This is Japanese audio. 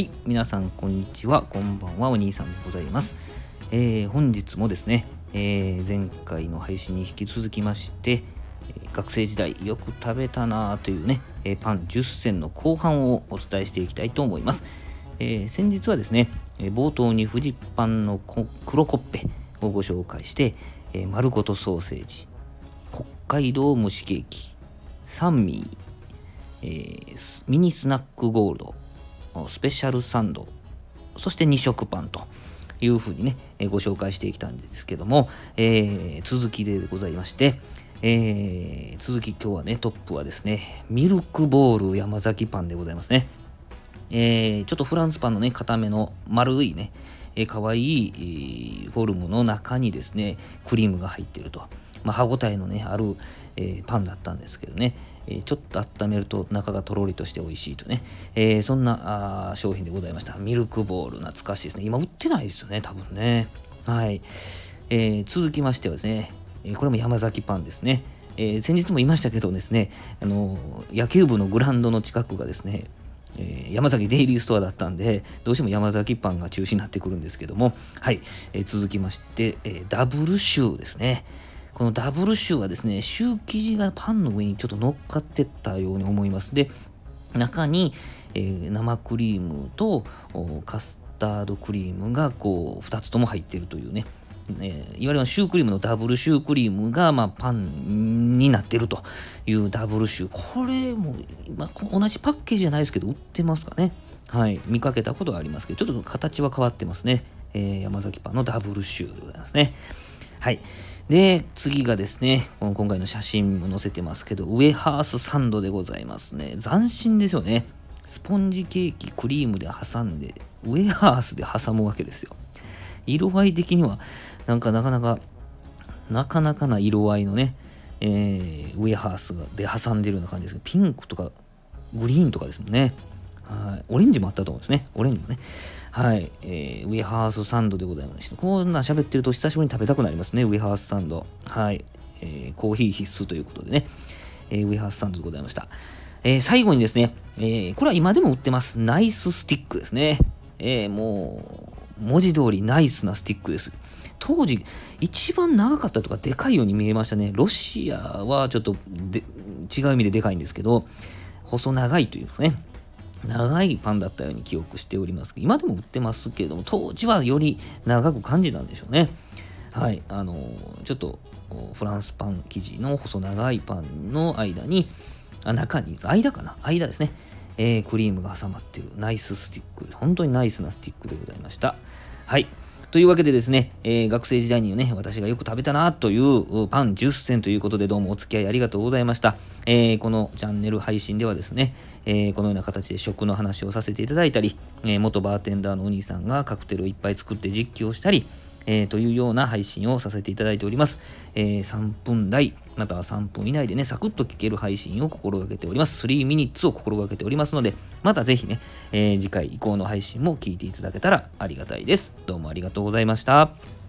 はい皆さんこんにちはこんばんはお兄さんでございます、えー、本日もですね、えー、前回の配信に引き続きまして学生時代よく食べたなというねえパン10選の後半をお伝えしていきたいと思います、え、先日はですね冒頭にフジパンの黒コッペをご紹介して、え丸ごとソーセージ北海道蒸しケーキサンミー、えー、ミニスナックゴールドスペシャルサンド、そして2色パンというふうにね、えご紹介してきたんですけども、えー、続きでございまして、えー、続き今日はね、トップはですね、ミルクボール山崎パンでございますね。えー、ちょっとフランスパンのね、固めの丸いね、えー、かわいい、フォルムの中にですね、クリームが入ってると。まあ、歯ごたえのね、ある、えー、パンだったんですけどね、えー、ちょっと温めると中がとろりとして美味しいとね、えー、そんなあ商品でございました。ミルクボール、懐かしいですね。今売ってないですよね、多分ね。はい。え続きましてはですね、えこれも山崎パンですね。え先日も言いましたけどですね、あの野球部のグラウンドの近くがですね、えー、山崎デイリーストアだったんで、どうしても山崎パンが中止になってくるんですけども、はい、えー、続きまして、えー、ダブルシューですね。このダブルシューはですね、シュー生地がパンの上にちょっと乗っかってったように思います。で、中に、えー、生クリームとカスタードクリームがこう2つとも入っているというね、えー、いわゆるシュークリームのダブルシュークリームが、まあ、パンになってるというダブルシュー。これも、まあ、同じパッケージじゃないですけど、売ってますかね。はい。見かけたことはありますけど、ちょっと形は変わってますね。えー、山崎パンのダブルシューでございますね。はい。で、次がですね、この今回の写真も載せてますけど、ウエハースサンドでございますね。斬新ですよね。スポンジケーキ、クリームで挟んで、ウエハースで挟むわけですよ。色合い的には、なんかなかなか、なかなかな色合いのね、えー、ウエハースで挟んでるような感じですけど、ピンクとかグリーンとかですもんね。はい。オレンジもあったと思うんですね。オレンジもね。はい。えー、ウェハースサンドでございまして、こんな喋ってると久しぶりに食べたくなりますね。ウェハースサンド。はい。えー、コーヒー必須ということでね。えー、ウェハースサンドでございました。えー、最後にですね、えー、これは今でも売ってます。ナイススティックですね。えー、もう、文字通りナイスなスティックです。当時、一番長かったとかでかいように見えましたね。ロシアはちょっとで違う意味ででかいんですけど、細長いというですね。長いパンだったように記憶しております。今でも売ってますけれども当時はより長く感じたんでしょうね。はい。あのちょっとフランスパン生地の細長いパンの間にあ中に間かな？間ですね、えー、クリームが挟まってるナイススティック。本当にナイスなスティックでございました。はい。というわけでですね、えー、学生時代にね、私がよく食べたなというパン10選ということでどうもお付き合いありがとうございました。えー、このチャンネル配信ではですね、えー、このような形で食の話をさせていただいたり、え元バーテンダーのお兄さんがカクテルをいっぱい作って実況したり、えー、というような配信をさせていただいております。えー、3分台、または3分以内でね、サクッと聞ける配信を心がけております。3ミニッツを心がけておりますので、またぜひね、えー、次回以降の配信も聞いていただけたらありがたいです。どうもありがとうございました。